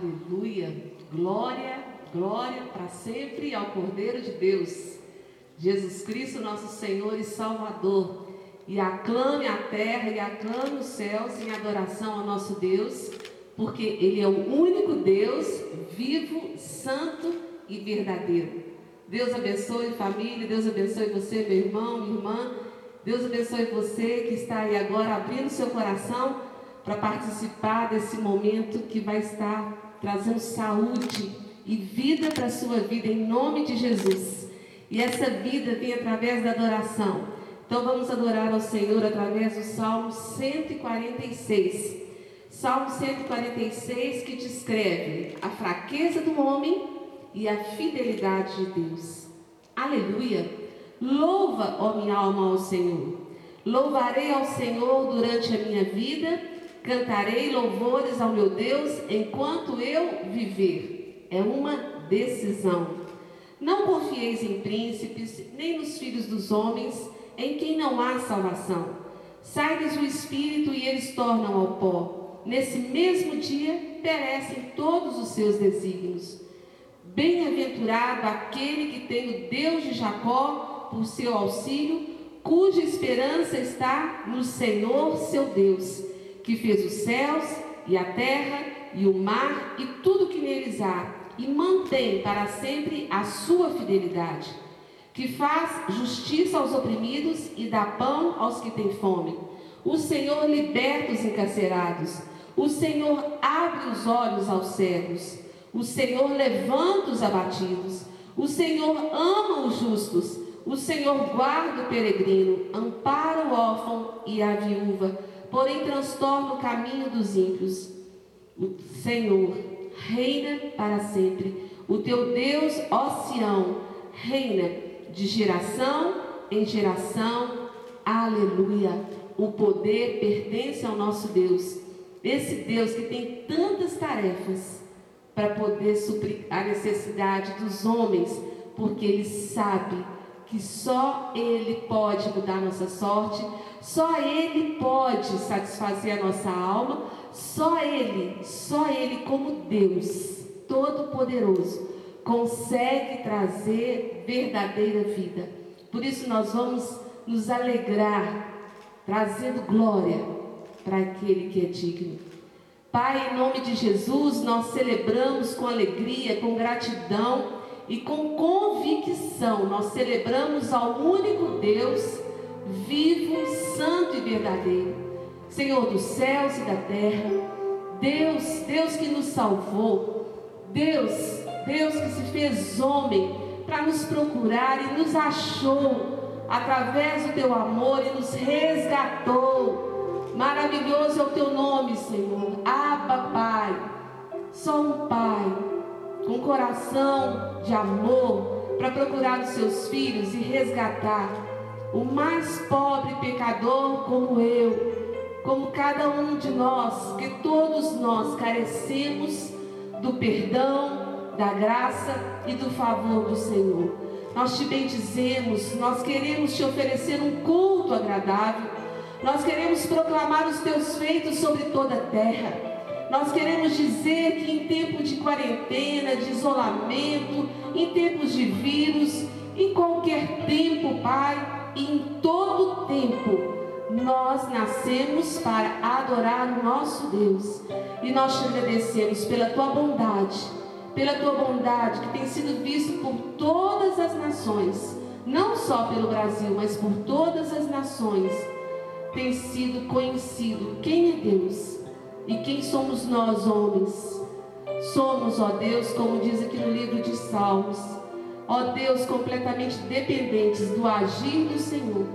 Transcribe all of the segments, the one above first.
Aleluia. Glória, glória para sempre ao Cordeiro de Deus. Jesus Cristo, nosso Senhor e Salvador. E aclame a terra e aclame os céus em adoração ao nosso Deus, porque Ele é o único Deus vivo, santo e verdadeiro. Deus abençoe família, Deus abençoe você, meu irmão, minha irmã. Deus abençoe você que está aí agora abrindo seu coração para participar desse momento que vai estar trazendo saúde e vida para a sua vida em nome de Jesus. E essa vida vem através da adoração. Então vamos adorar ao Senhor através do Salmo 146. Salmo 146 que descreve a fraqueza do homem e a fidelidade de Deus. Aleluia! Louva, ó minha alma, ao Senhor. Louvarei ao Senhor durante a minha vida, cantarei louvores ao meu Deus enquanto eu viver. É uma decisão. Não confieis em príncipes, nem nos filhos dos homens, em quem não há salvação. Sai-lhes o espírito e eles tornam ao pó. Nesse mesmo dia perecem todos os seus desígnios. Bem-aventurado aquele que tem o Deus de Jacó por seu auxílio, cuja esperança está no Senhor seu Deus, que fez os céus e a terra e o mar e tudo que neles há, e mantém para sempre a sua fidelidade, que faz justiça aos oprimidos e dá pão aos que têm fome. O Senhor liberta os encarcerados, o Senhor abre os olhos aos cegos, o Senhor levanta os abatidos, o Senhor ama os justos, o Senhor guarda o peregrino, ampara o órfão e a viúva, porém transtorna o caminho dos ímpios. O Senhor reina para sempre. O teu Deus, ó Sião, reina de geração em geração. Aleluia. O poder pertence ao nosso Deus. Esse Deus que tem tantas tarefas para poder suprir a necessidade dos homens, porque Ele sabe que só Ele pode mudar nossa sorte, só Ele pode satisfazer a nossa alma, só Ele, só Ele, como Deus Todo-Poderoso, consegue trazer verdadeira vida. Por isso nós vamos nos alegrar, trazendo glória para aquele que é digno. Pai, em nome de Jesus, nós celebramos com alegria, com gratidão e com convicção, nós celebramos ao único Deus, vivo, santo e verdadeiro, Senhor dos céus e da terra, Deus, Deus que nos salvou, Deus, Deus que se fez homem para nos procurar e nos achou através do teu amor e nos resgatou. Maravilhoso é o teu nome, Senhor. Abba, Pai. Só um Pai com coração de amor para procurar os seus filhos e resgatar o mais pobre pecador como eu, como cada um de nós, que todos nós carecemos do perdão, da graça e do favor do Senhor. Nós te bendizemos, nós queremos te oferecer um culto agradável, nós queremos proclamar os teus feitos sobre toda a terra. Nós queremos dizer que em tempo de quarentena, de isolamento, em tempos de vírus, em qualquer tempo, Pai, em todo tempo, nós nascemos para adorar o nosso Deus. E nós te agradecemos pela tua bondade, pela tua bondade que tem sido visto por todas as nações, não só pelo Brasil, mas por todas as nações. Tem sido conhecido quem é Deus e quem somos nós, homens? Somos, ó Deus, como diz aqui no livro de Salmos, ó Deus, completamente dependentes do agir do Senhor.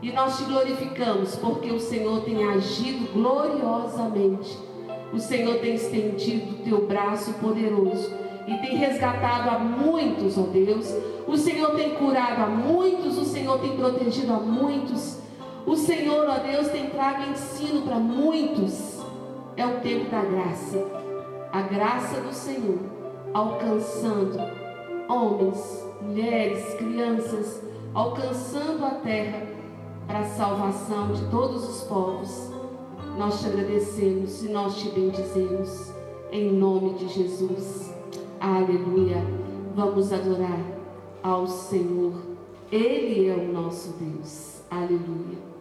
E nós te glorificamos porque o Senhor tem agido gloriosamente. O Senhor tem estendido o teu braço poderoso e tem resgatado a muitos, ó Deus. O Senhor tem curado a muitos, o Senhor tem protegido a muitos. O Senhor, ó Deus, tem trago ensino para muitos é o tempo da graça. A graça do Senhor alcançando homens, mulheres, crianças, alcançando a terra para a salvação de todos os povos. Nós te agradecemos e nós te bendizemos. Em nome de Jesus. Aleluia. Vamos adorar ao Senhor. Ele é o nosso Deus. Aleluia.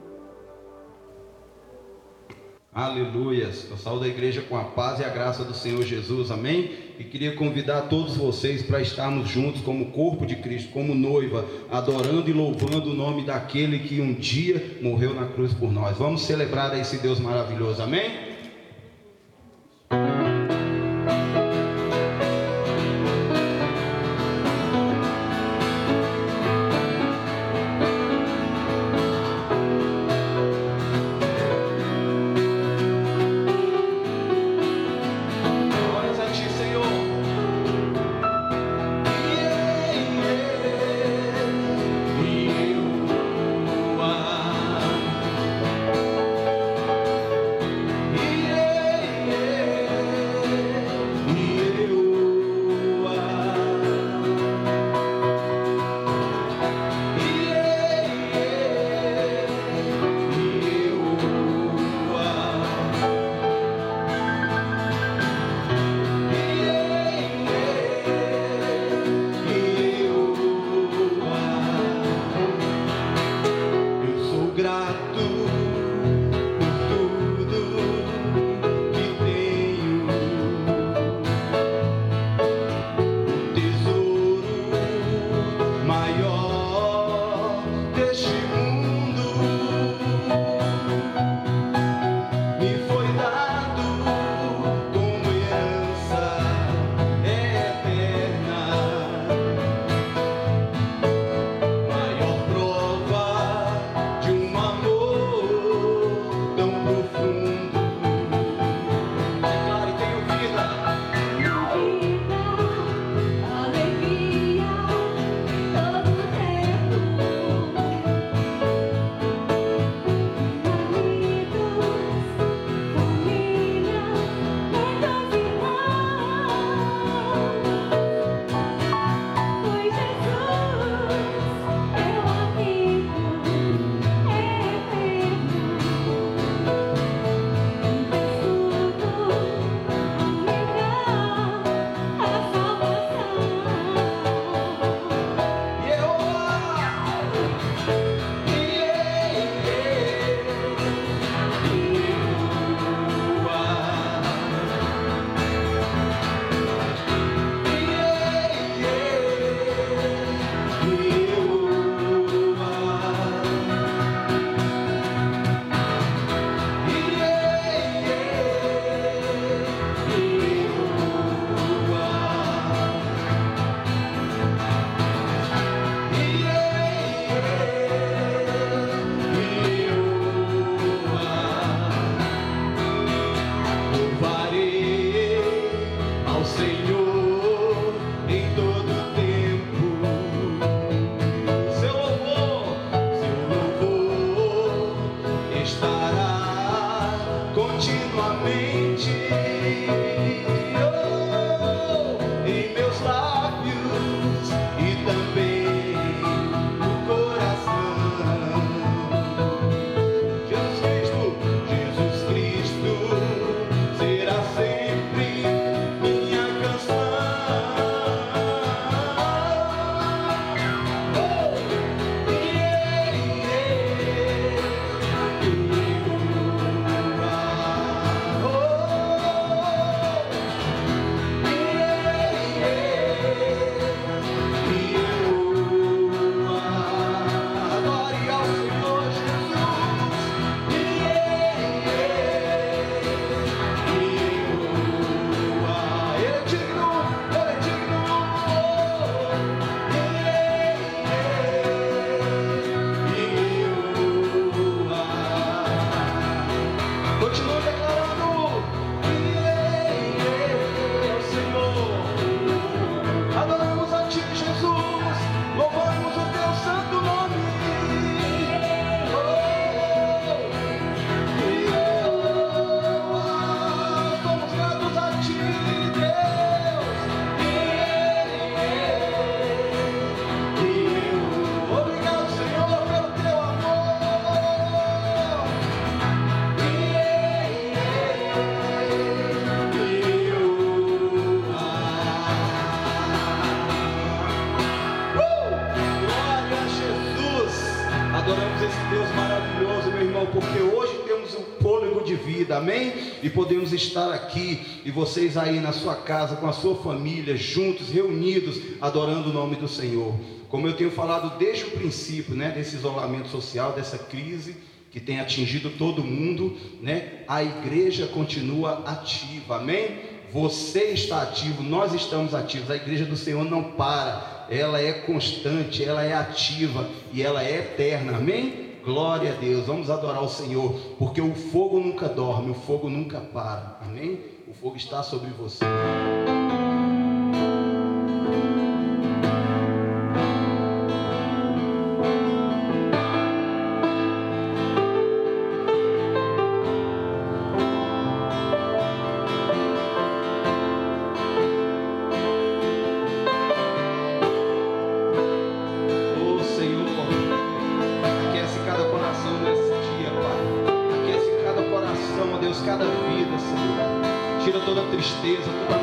Aleluia. Eu saúdo a igreja com a paz e a graça do Senhor Jesus. Amém? E queria convidar todos vocês para estarmos juntos como corpo de Cristo, como noiva, adorando e louvando o nome daquele que um dia morreu na cruz por nós. Vamos celebrar esse Deus maravilhoso. Amém? Podemos estar aqui e vocês aí na sua casa, com a sua família, juntos, reunidos, adorando o nome do Senhor. Como eu tenho falado desde o princípio, né, desse isolamento social, dessa crise que tem atingido todo mundo, né? A igreja continua ativa, amém? Você está ativo, nós estamos ativos. A igreja do Senhor não para, ela é constante, ela é ativa e ela é eterna. Amém? Glória a Deus. Vamos adorar o Senhor, porque o fogo nunca dorme, o fogo nunca para. Amém? O fogo está sobre você. tristeza, toda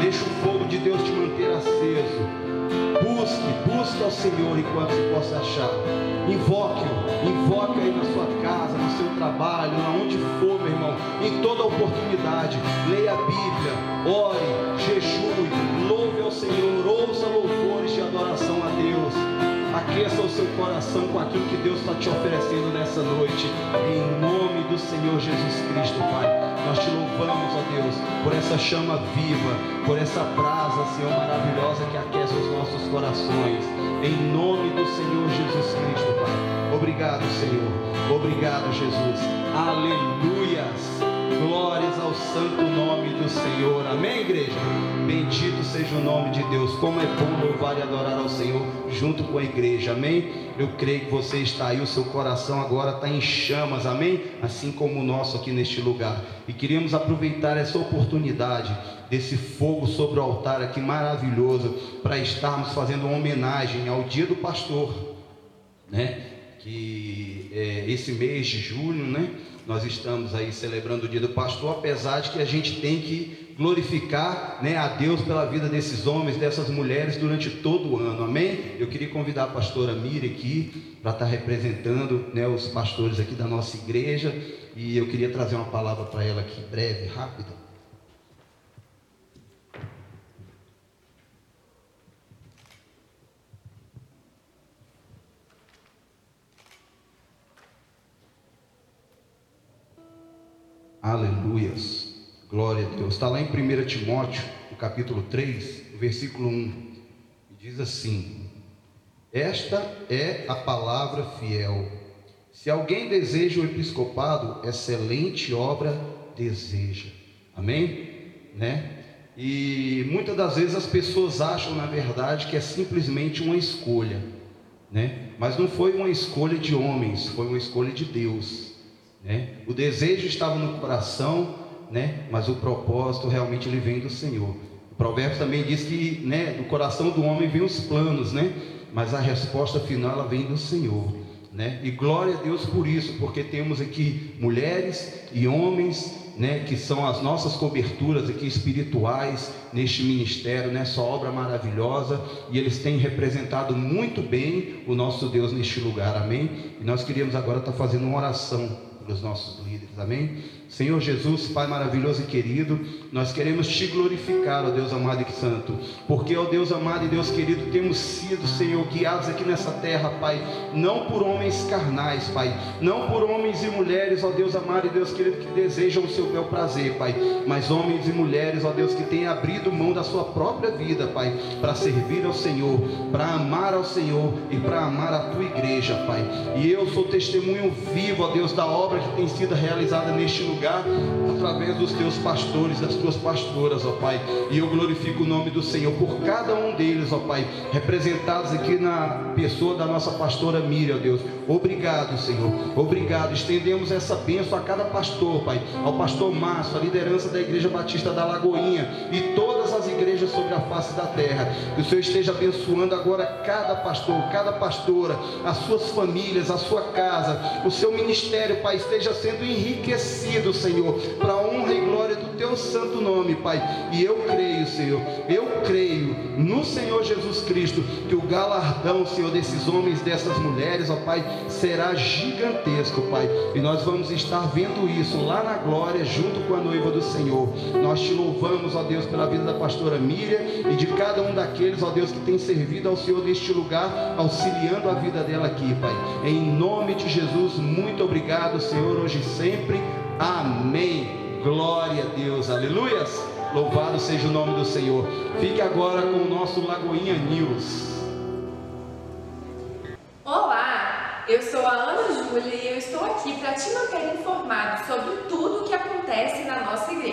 Deixa o fogo de Deus te manter aceso. Busque, busque ao Senhor enquanto se possa achar. Invoque-o, invoque aí na sua casa, no seu trabalho, aonde for, meu irmão, em toda oportunidade. Leia a Bíblia, ore, jejue, louve ao Senhor, ouça louvores de adoração a Deus aqueça o seu coração com aquilo que Deus está te oferecendo nessa noite, em nome do Senhor Jesus Cristo, Pai chama viva, por essa brasa, Senhor, maravilhosa que aquece os nossos corações. Em nome do Senhor Jesus Cristo, Pai. Obrigado, Senhor. Obrigado, Jesus. Aleluias. Glórias ao santo nome do Senhor. Amém, igreja? Bendito seja o nome de Deus. Como é bom louvar e adorar ao Senhor junto com a igreja. Amém? Eu creio que você está aí, o seu coração agora está em chamas. Amém? Assim como o nosso aqui neste lugar. E queríamos aproveitar essa oportunidade desse fogo sobre o altar aqui maravilhoso para estarmos fazendo uma homenagem ao Dia do Pastor, né? Que é, esse mês de julho, né? nós estamos aí celebrando o dia do pastor, apesar de que a gente tem que glorificar né, a Deus pela vida desses homens, dessas mulheres durante todo o ano, amém? Eu queria convidar a pastora Mira aqui para estar representando né, os pastores aqui da nossa igreja e eu queria trazer uma palavra para ela aqui, breve, rápida. Aleluias. Glória a Deus. Está lá em 1 Timóteo, no capítulo 3, versículo 1. Diz assim: Esta é a palavra fiel. Se alguém deseja o episcopado, excelente obra deseja. Amém? Né? E muitas das vezes as pessoas acham, na verdade, que é simplesmente uma escolha, né? Mas não foi uma escolha de homens, foi uma escolha de Deus. Né? O desejo estava no coração, né? mas o propósito realmente ele vem do Senhor. O provérbio também diz que né, do coração do homem vem os planos, né? mas a resposta final ela vem do Senhor. Né? E glória a Deus por isso, porque temos aqui mulheres e homens né, que são as nossas coberturas aqui espirituais neste ministério, nessa obra maravilhosa, e eles têm representado muito bem o nosso Deus neste lugar, amém? E nós queríamos agora estar fazendo uma oração pelos nossos líderes, amém? Senhor Jesus, Pai maravilhoso e querido, nós queremos te glorificar, ó Deus amado e santo, porque, ó Deus amado e Deus querido, temos sido, Senhor, guiados aqui nessa terra, Pai, não por homens carnais, Pai, não por homens e mulheres, ó Deus amado e Deus querido, que desejam o seu bel prazer, Pai, mas homens e mulheres, ó Deus, que têm abrido mão da sua própria vida, Pai, para servir ao Senhor, para amar ao Senhor e para amar a tua igreja, Pai. E eu sou testemunho vivo, ó Deus, da obra que tem sido realizada neste lugar lugar através dos teus pastores, das tuas pastoras, ó Pai. E eu glorifico o nome do Senhor por cada um deles, ó Pai, representados aqui na pessoa da nossa pastora Miriam, ó Deus. Obrigado, Senhor. Obrigado. Estendemos essa bênção a cada pastor, Pai. Ao pastor Márcio, a liderança da Igreja Batista da Lagoinha e todas as igrejas sobre a face da terra. Que o Senhor esteja abençoando agora cada pastor, cada pastora, as suas famílias, a sua casa, o seu ministério, Pai, esteja sendo enriquecido, Senhor, para a honra e glória do teu santo nome, Pai. E eu creio, Senhor, eu creio no Senhor Jesus Cristo que o galardão, Senhor, desses homens, dessas mulheres, ó Pai, será gigantesco, Pai. E nós vamos estar vendo isso lá na glória, junto com a noiva do Senhor. Nós te louvamos, ó Deus, pela vida da pastora Miriam e de cada um daqueles, ó Deus, que tem servido ao Senhor neste lugar, auxiliando a vida dela aqui, Pai. Em nome de Jesus, muito obrigado, Senhor, hoje e sempre. Amém. Glória a Deus, aleluias. Louvado seja o nome do Senhor. Fique agora com o nosso Lagoinha News. Olá, eu sou a Ana Júlia e eu estou aqui para te manter informado sobre tudo o que acontece na nossa igreja.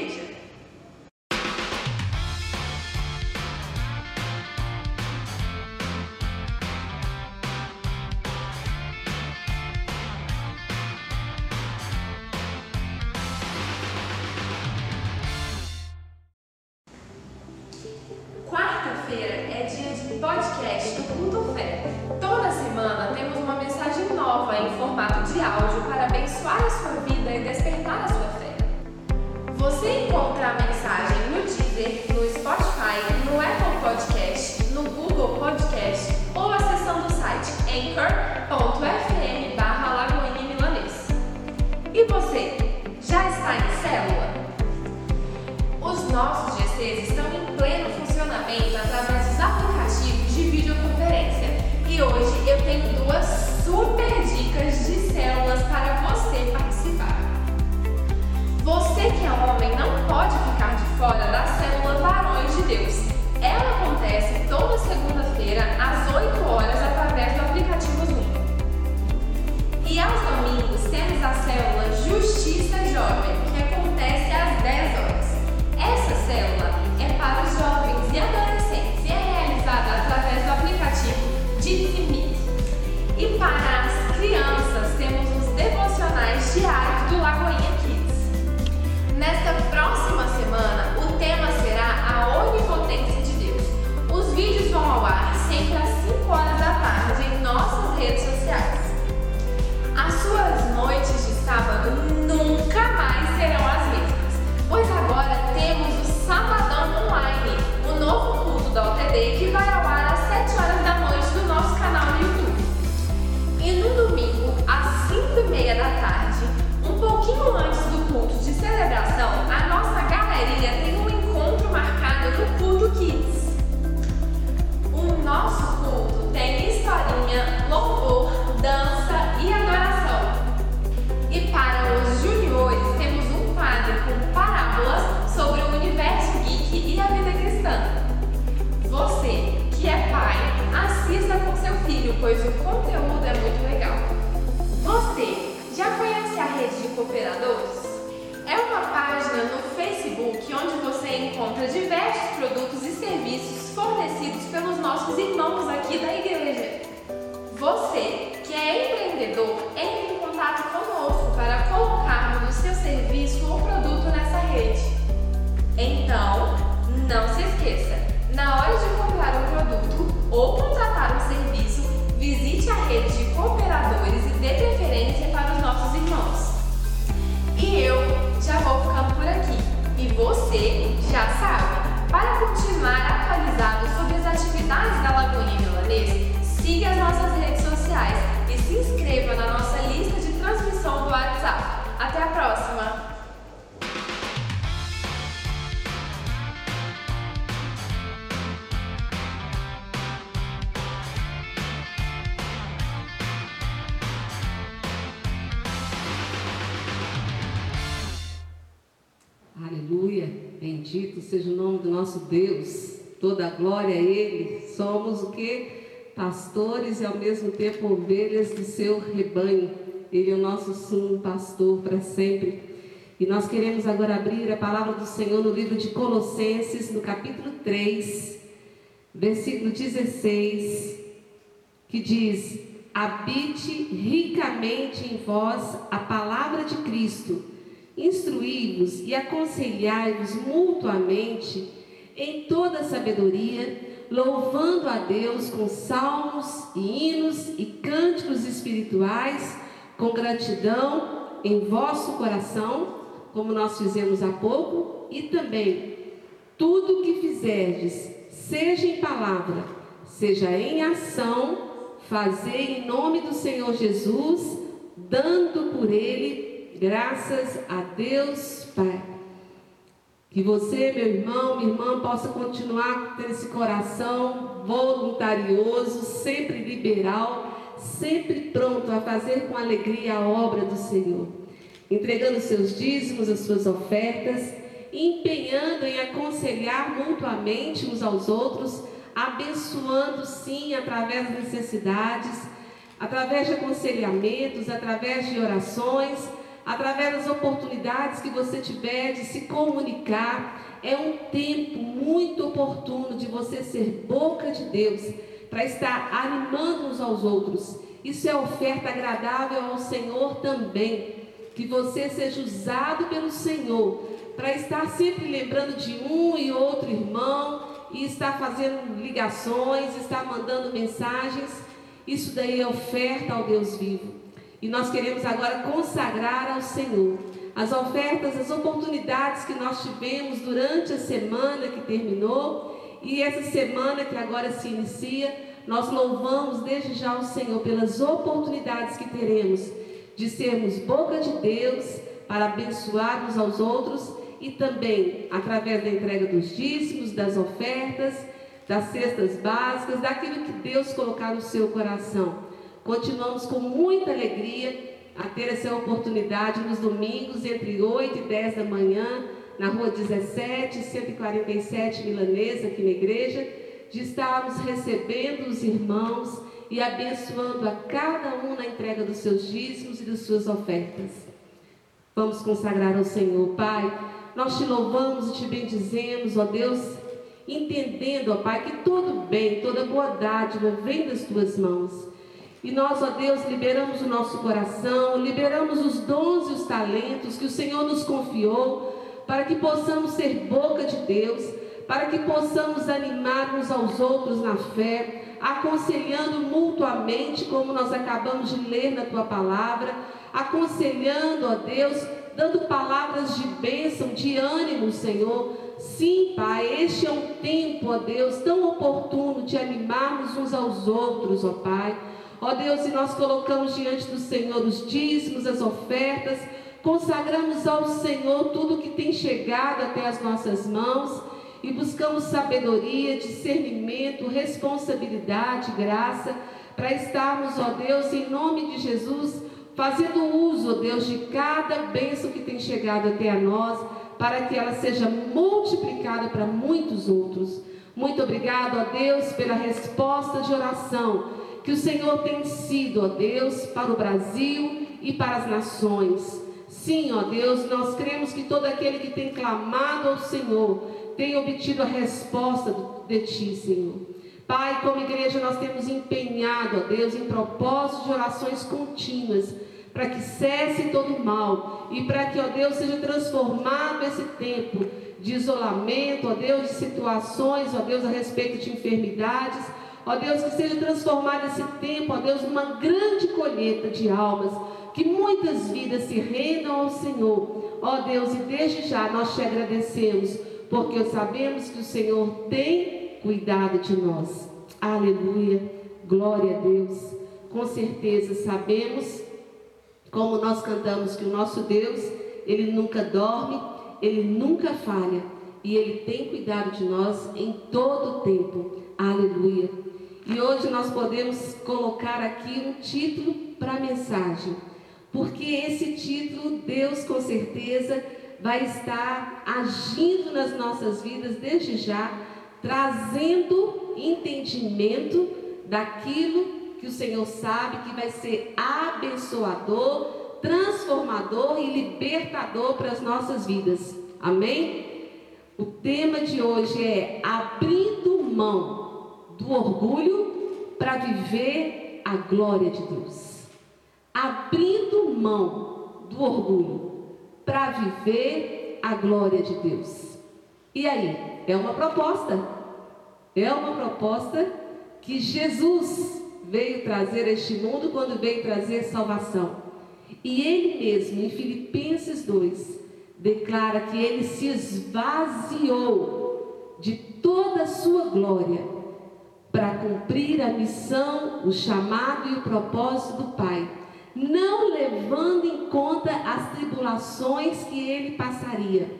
Pois o conteúdo é muito legal. Você já conhece a rede de cooperadores? É uma página no Facebook onde você encontra diversos produtos e serviços fornecidos pelos nossos irmãos aqui da igreja. Você, que é empreendedor, entre em contato conosco para colocarmos o seu serviço ou produto nessa rede. Então, não se esqueça, na hora de comprar um produto ou contratar um serviço, visite a rede de cooperadores e dê preferência para os nossos irmãos. E eu já vou ficando por aqui. E você já sabe, para continuar atualizado sobre as atividades da Lagoinha Milanês, siga as nossas redes sociais e se inscreva na nossa lista de transmissão do WhatsApp. Até a próxima! Bendito seja o nome do nosso Deus. Toda a glória a Ele. Somos o que? Pastores e ao mesmo tempo ovelhas de seu rebanho. Ele é o nosso sumo pastor para sempre. E nós queremos agora abrir a palavra do Senhor no livro de Colossenses, no capítulo 3, versículo 16, que diz: Habite ricamente em vós a palavra de Cristo, instruí-vos e aconselhai-vos mutuamente em toda sabedoria, louvando a Deus com salmos e hinos e cânticos espirituais, com gratidão em vosso coração como nós fizemos há pouco, e também tudo que fizerdes, seja em palavra, seja em ação, fazei em nome do Senhor Jesus, dando por ele graças a Deus Pai. Que você, meu irmão, minha irmã, possa continuar tendo esse coração voluntarioso, sempre liberal, sempre pronto a fazer com alegria a obra do Senhor entregando seus dízimos, as suas ofertas, empenhando em aconselhar mutuamente uns aos outros, abençoando sim através das necessidades, através de aconselhamentos, através de orações, através das oportunidades que você tiver de se comunicar. É um tempo muito oportuno de você ser boca de Deus para estar animando uns aos outros. Isso é oferta agradável ao Senhor também que você seja usado pelo Senhor para estar sempre lembrando de um e outro irmão e estar fazendo ligações, estar mandando mensagens. Isso daí é oferta ao Deus vivo. E nós queremos agora consagrar ao Senhor as ofertas, as oportunidades que nós tivemos durante a semana que terminou e essa semana que agora se inicia. Nós louvamos desde já o Senhor pelas oportunidades que teremos de sermos boca de Deus para abençoarmos aos outros e também através da entrega dos dízimos, das ofertas, das cestas básicas, daquilo que Deus colocar no seu coração. Continuamos com muita alegria a ter essa oportunidade nos domingos, entre 8 e 10 da manhã, na rua 17, 147 Milanesa, aqui na igreja, de estarmos recebendo os irmãos e abençoando a cada um na entrega dos seus dízimos e das suas ofertas. Vamos consagrar ao Senhor, Pai. Nós te louvamos e te bendizemos, ó Deus, entendendo, ó Pai, que todo bem, toda boa dádiva vem das tuas mãos. E nós, ó Deus, liberamos o nosso coração, liberamos os dons e os talentos que o Senhor nos confiou, para que possamos ser boca de Deus, para que possamos animar uns aos outros na fé, aconselhando mutuamente, como nós acabamos de ler na tua palavra, aconselhando, ó Deus, dando palavras de bênção, de ânimo, Senhor. Sim, Pai, este é um tempo, ó Deus, tão oportuno de animarmos uns aos outros, ó Pai. Ó Deus, e nós colocamos diante do Senhor os dízimos, as ofertas, consagramos ao Senhor tudo que tem chegado até as nossas mãos e buscamos sabedoria, discernimento, responsabilidade, graça, para estarmos, ó Deus, em nome de Jesus, fazendo uso, ó Deus, de cada bênção que tem chegado até a nós, para que ela seja multiplicada para muitos outros. Muito obrigado, ó Deus, pela resposta de oração que o Senhor tem sido, ó Deus, para o Brasil e para as nações. Sim, ó Deus, nós cremos que todo aquele que tem clamado ao Senhor tem obtido a resposta de Ti, Senhor. Pai, como igreja, nós temos empenhado, ó Deus, em propósitos de orações contínuas, para que cesse todo o mal e para que, ó Deus, seja transformado esse tempo de isolamento, ó Deus, de situações, ó Deus, a respeito de enfermidades, ó Deus, que seja transformado esse tempo, ó Deus, numa grande colheita de almas, que muitas vidas se rendam ao Senhor, ó Deus, e desde já nós te agradecemos porque sabemos que o Senhor tem cuidado de nós. Aleluia, glória a Deus. Com certeza sabemos, como nós cantamos, que o nosso Deus, ele nunca dorme, ele nunca falha e ele tem cuidado de nós em todo o tempo. Aleluia. E hoje nós podemos colocar aqui um título para a mensagem, porque esse título, Deus com certeza vai estar agindo nas nossas vidas desde já, trazendo entendimento daquilo que o Senhor sabe que vai ser abençoador transformador e libertador para as nossas vidas. Amém? O tema de hoje é abrindo mão do orgulho para viver a glória de Deus. Abrindo mão do orgulho para viver a glória de Deus. E aí? É uma proposta. É uma proposta que Jesus veio trazer a este mundo quando veio trazer salvação. E ele mesmo, em Filipenses 2, declara que ele se esvaziou de toda a sua glória para cumprir a missão, o chamado e o propósito do Pai, não levando em conta as tribulações que ele passaria,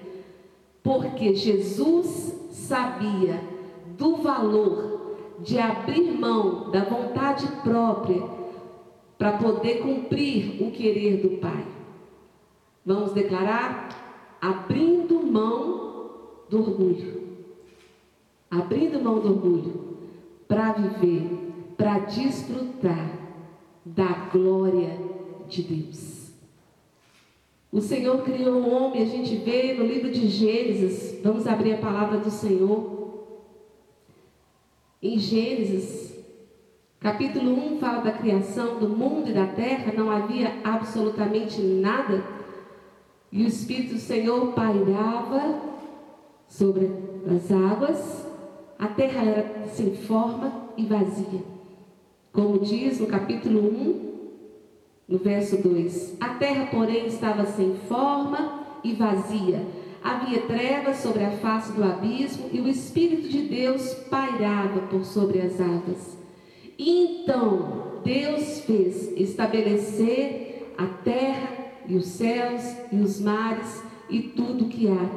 porque Jesus sabia do valor de abrir mão da vontade própria para poder cumprir o querer do Pai. Vamos declarar? Abrindo mão do orgulho. Abrindo mão do orgulho para viver, para desfrutar da glória de Deus. O Senhor criou o homem, a gente vê no livro de Gênesis, vamos abrir a palavra do Senhor. Em Gênesis, capítulo 1, fala da criação do mundo e da terra, não havia absolutamente nada, e o Espírito do Senhor pairava sobre as águas, a terra era sem forma e vazia. Como diz no capítulo 1, no verso 2: A terra, porém, estava sem forma e vazia Havia trevas sobre a face do abismo e o Espírito de Deus pairava por sobre as águas. Então Deus fez estabelecer a terra e os céus e os mares e tudo que há.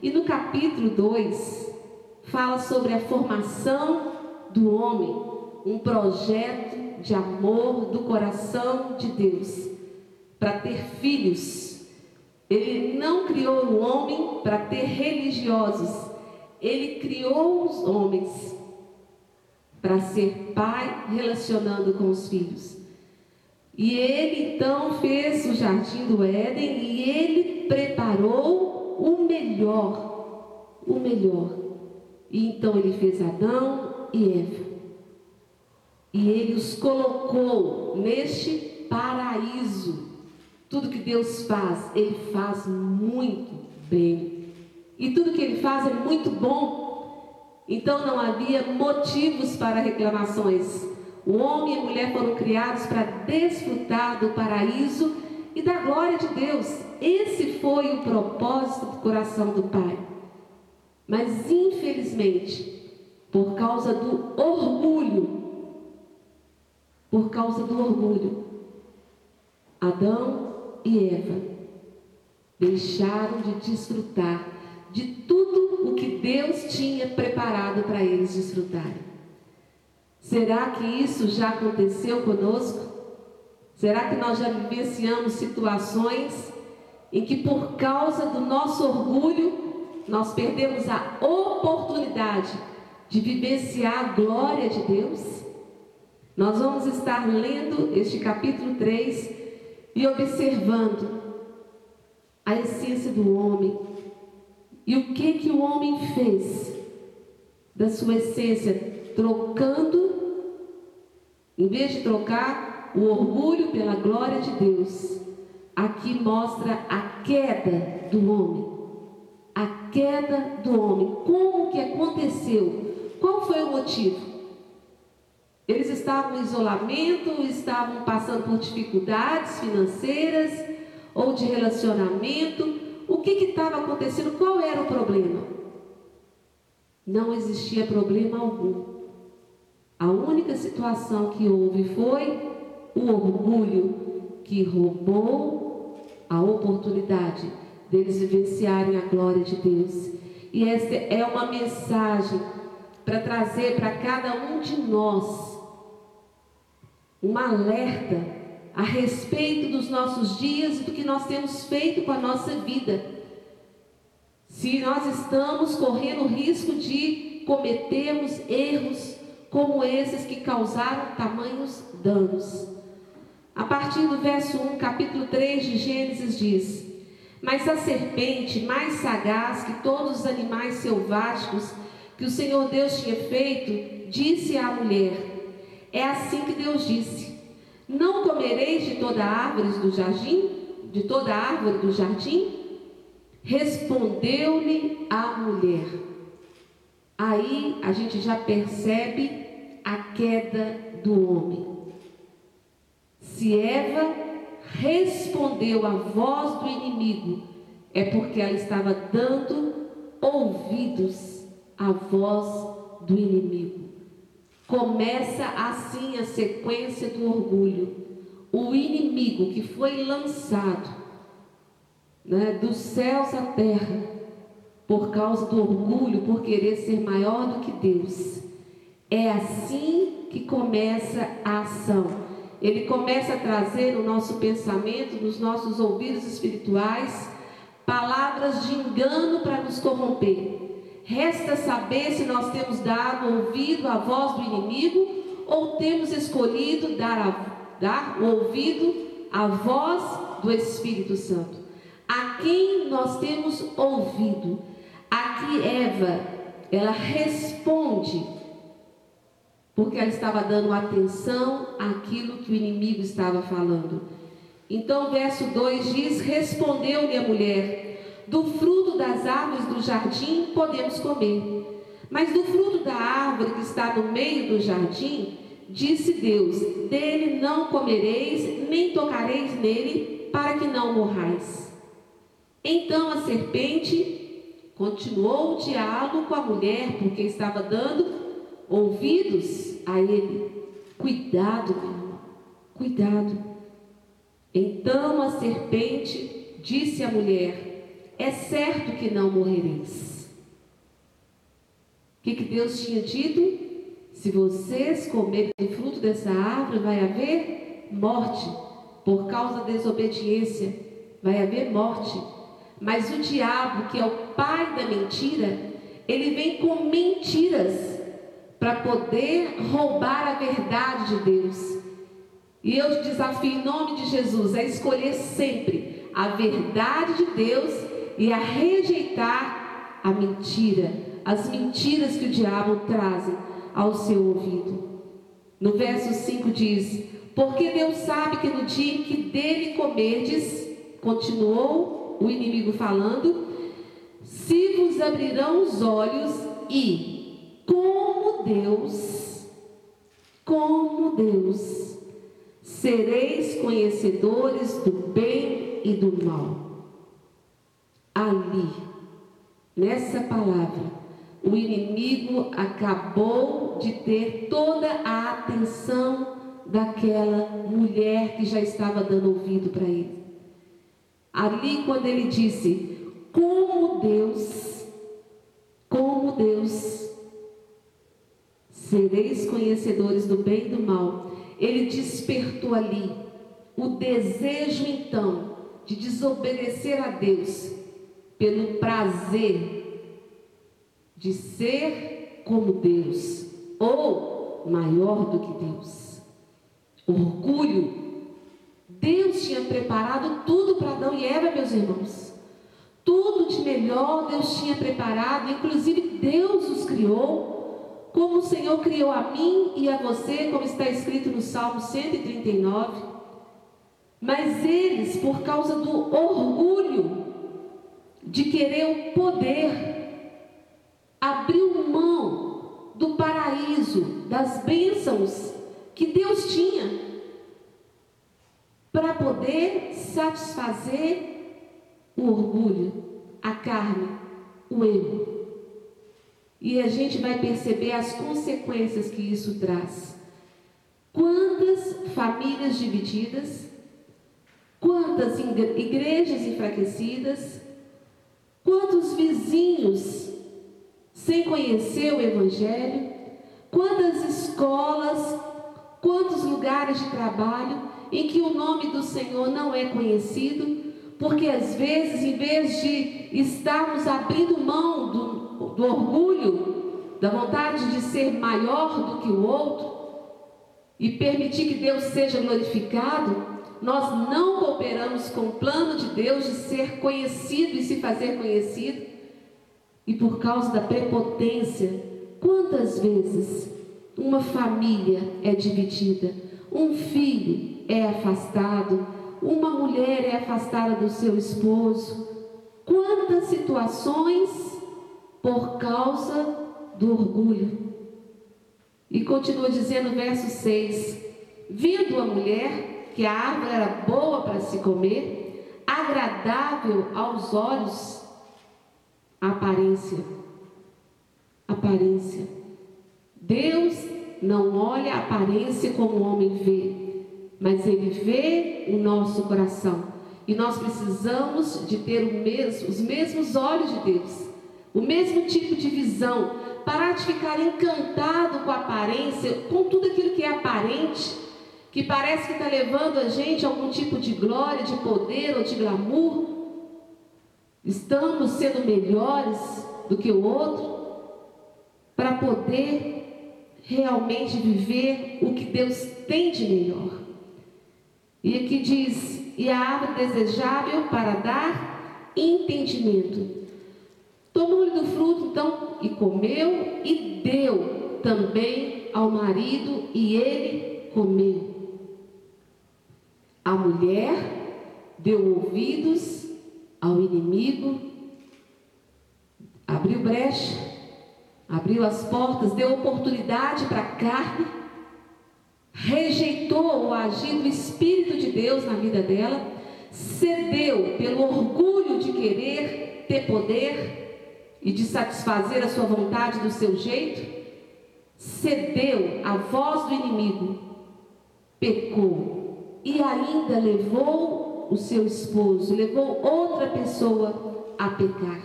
E no capítulo 2 fala sobre a formação do homem, um projeto de amor do coração de Deus para ter filhos ele não criou o homem para ter religiosos. Ele criou os homens para ser pai relacionando com os filhos. E ele então fez o jardim do Éden e ele preparou o melhor, o melhor. E então ele fez Adão e Eva. E ele os colocou neste paraíso tudo que Deus faz, Ele faz muito bem. E tudo que Ele faz é muito bom. Então não havia motivos para reclamações. O homem e a mulher foram criados para desfrutar do paraíso e da glória de Deus. Esse foi o propósito do coração do Pai. Mas infelizmente, por causa do orgulho, por causa do orgulho, Adão e Eva deixaram de desfrutar de tudo o que Deus tinha preparado para eles desfrutarem. Será que isso já aconteceu conosco? Será que nós já vivenciamos situações em que, por causa do nosso orgulho, nós perdemos a oportunidade de vivenciar a glória de Deus? Nós vamos estar lendo este capítulo 3 e observando a essência do homem e o que que o homem fez da sua essência, trocando, em vez de trocar o orgulho pela glória de Deus, aqui mostra a queda do homem. Queda do homem. Como que aconteceu? Qual foi o motivo? Eles estavam em isolamento, estavam passando por dificuldades financeiras ou de relacionamento. O que estava acontecendo? Qual era o problema? Não existia problema algum. A única situação que houve foi o orgulho que roubou a oportunidade deles vivenciarem a glória de Deus. E essa é uma mensagem para trazer para cada um de nós um alerta a respeito dos nossos dias e do que nós temos feito com a nossa vida. Se nós estamos correndo o risco de cometermos erros como esses que causaram tamanhos danos. A partir do verso 1, capítulo 3 de Gênesis diz: Mas a serpente, mais sagaz que todos os animais selváticos que o Senhor Deus tinha feito, disse à mulher: É assim que Deus disse: Não comereis de toda árvore do jardim, de toda árvore do jardim? Respondeu-lhe a mulher. Aí a gente já percebe a queda do homem. Se Eva respondeu à voz do inimigo, é porque ela estava dando ouvidos à voz do inimigo. Começa assim a sequência do orgulho. O inimigo que foi lançado né, dos céus à terra por causa do orgulho, por querer ser maior do que Deus. É assim que começa a ação ele começa a trazer no nosso pensamento, nos nossos ouvidos espirituais, palavras de engano para nos corromper. Resta saber se nós temos dado ouvido à voz do inimigo ou temos escolhido dar, a, dar ouvido à voz do Espírito Santo. A quem nós temos ouvido? Aqui Eva, ela responde porque ela estava dando atenção àquilo que o inimigo estava falando. Então, verso 2 diz: Respondeu-lhe a mulher: Do fruto das árvores do jardim podemos comer, mas do fruto da árvore que está no meio do jardim, disse Deus: Dele não comereis, nem tocareis nele, para que não morrais. Então a serpente continuou o diálogo com a mulher, porque estava dando ouvidos a ele. Cuidado, meu irmão, cuidado. Então a serpente disse à mulher: É certo que não morrereis. O que, que Deus tinha dito? Se vocês comerem o fruto dessa árvore, vai haver morte. Por causa da desobediência, vai haver morte. Mas o diabo, que é o pai da mentira, ele vem com mentiras para poder roubar a verdade de Deus. E eu te desafio em nome de Jesus a escolher sempre a verdade de Deus e a rejeitar a mentira, as mentiras que o diabo traz ao seu ouvido. No verso 5 diz: Porque Deus sabe que no dia em que dele comerdes, continuou o inimigo falando, se vos abrirão os olhos e como Deus, como Deus, sereis conhecedores do bem e do mal. Ali, nessa palavra, o inimigo acabou de ter toda a atenção daquela mulher que já estava dando ouvido para ele. Ali, quando ele disse: Como Deus, como Deus sereis conhecedores do bem e do mal. Ele despertou ali o desejo então de desobedecer a Deus pelo prazer de ser como Deus ou maior do que Deus. Orgulho. Deus tinha preparado tudo para Adão e Eva, meus irmãos. Tudo de melhor Deus tinha preparado, inclusive Deus os criou como o Senhor criou a mim e a você, como está escrito no Salmo 139. Mas eles, por causa do orgulho de querer o poder, abriu mão do paraíso, das bênçãos que Deus tinha, para poder satisfazer o orgulho, a carne, o erro. E a gente vai perceber as consequências que isso traz. Quantas famílias divididas, quantas igrejas enfraquecidas, quantos vizinhos sem conhecer o Evangelho, quantas escolas, quantos lugares de trabalho em que o nome do Senhor não é conhecido, porque às vezes, em vez de estarmos abrindo mão do do orgulho, da vontade de ser maior do que o outro, e permitir que Deus seja glorificado, nós não cooperamos com o plano de Deus de ser conhecido e se fazer conhecido. E por causa da prepotência, quantas vezes uma família é dividida, um filho é afastado, uma mulher é afastada do seu esposo. Quantas situações por causa do orgulho. E continua dizendo, verso 6: Vindo a mulher, que a árvore era boa para se comer, agradável aos olhos, aparência. Aparência. Deus não olha a aparência como o homem vê, mas ele vê o nosso coração. E nós precisamos de ter mesmo, os mesmos olhos de Deus, o mesmo tipo de visão, parar de ficar encantado com a aparência, com tudo aquilo que é aparente, que parece que está levando a gente a algum tipo de glória, de poder ou de glamour. Estamos sendo melhores do que o outro para poder realmente viver o que Deus tem de melhor. E aqui diz: e a árvore desejável para dar entendimento. Tomou-lhe do fruto, então, e comeu, e deu também ao marido, e ele comeu. A mulher deu ouvidos ao inimigo, abriu brecha, abriu as portas, deu oportunidade para a carne, rejeitou o agir do Espírito de Deus na vida dela, cedeu pelo orgulho de querer ter poder, e de satisfazer a sua vontade do seu jeito, cedeu à voz do inimigo, pecou e ainda levou o seu esposo, levou outra pessoa a pecar.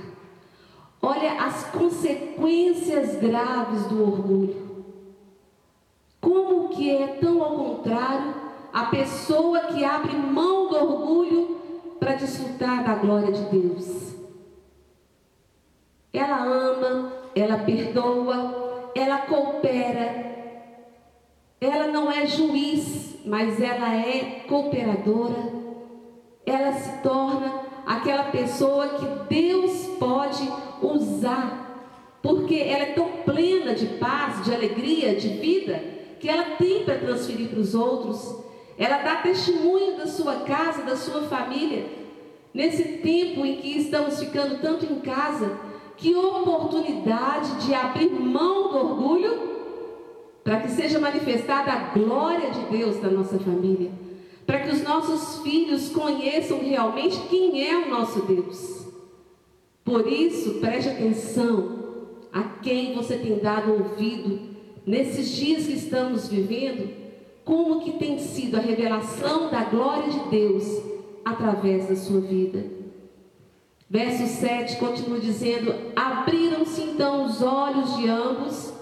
Olha as consequências graves do orgulho. Como que é tão ao contrário a pessoa que abre mão do orgulho para desfrutar da glória de Deus? Ela ama, ela perdoa, ela coopera. Ela não é juiz, mas ela é cooperadora. Ela se torna aquela pessoa que Deus pode usar, porque ela é tão plena de paz, de alegria, de vida, que ela tem para transferir para os outros. Ela dá testemunho da sua casa, da sua família. Nesse tempo em que estamos ficando tanto em casa, que oportunidade de abrir mão do orgulho para que seja manifestada a glória de Deus na nossa família, para que os nossos filhos conheçam realmente quem é o nosso Deus. Por isso, preste atenção a quem você tem dado ouvido nesses dias que estamos vivendo, como que tem sido a revelação da glória de Deus através da sua vida. Verso 7 continua dizendo: Abriram-se então os olhos de ambos,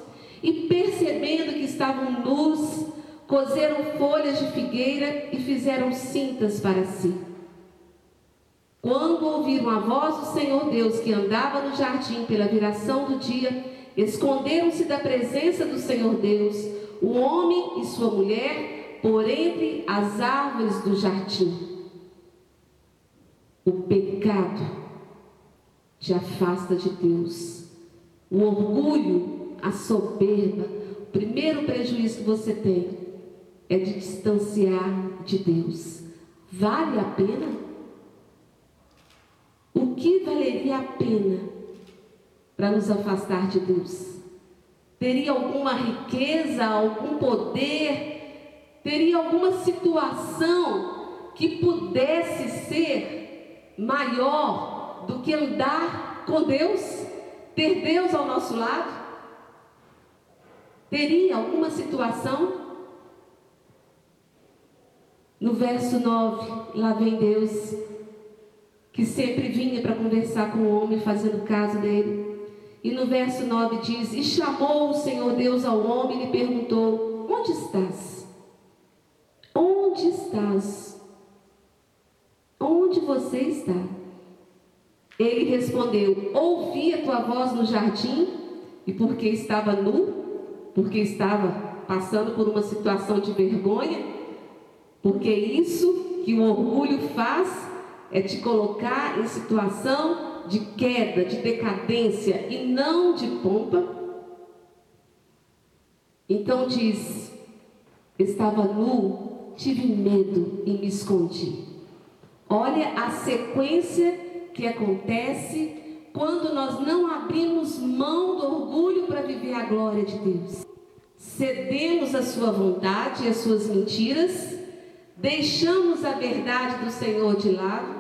e percebendo que estavam nus, coseram folhas de figueira e fizeram cintas para si. Quando ouviram a voz do Senhor Deus que andava no jardim pela viração do dia, esconderam-se da presença do Senhor Deus, o homem e sua mulher, por entre as árvores do jardim. O pecado te afasta de Deus. O orgulho, a soberba, o primeiro prejuízo que você tem é de distanciar de Deus. Vale a pena? O que valeria a pena para nos afastar de Deus? Teria alguma riqueza, algum poder? Teria alguma situação que pudesse ser maior do que andar com Deus, ter Deus ao nosso lado? Teria alguma situação? No verso 9, lá vem Deus, que sempre vinha para conversar com o homem, fazendo caso dele. E no verso 9 diz: E chamou o Senhor Deus ao homem e lhe perguntou: Onde estás? Onde estás? Onde você está? Ele respondeu: Ouvi a tua voz no jardim, e porque estava nu, porque estava passando por uma situação de vergonha, porque isso que o orgulho faz é te colocar em situação de queda, de decadência e não de pompa. Então diz: estava nu, tive medo e me escondi. Olha a sequência que acontece quando nós não abrimos mão do orgulho para viver a glória de Deus. Cedemos a sua vontade e as suas mentiras, deixamos a verdade do Senhor de lado,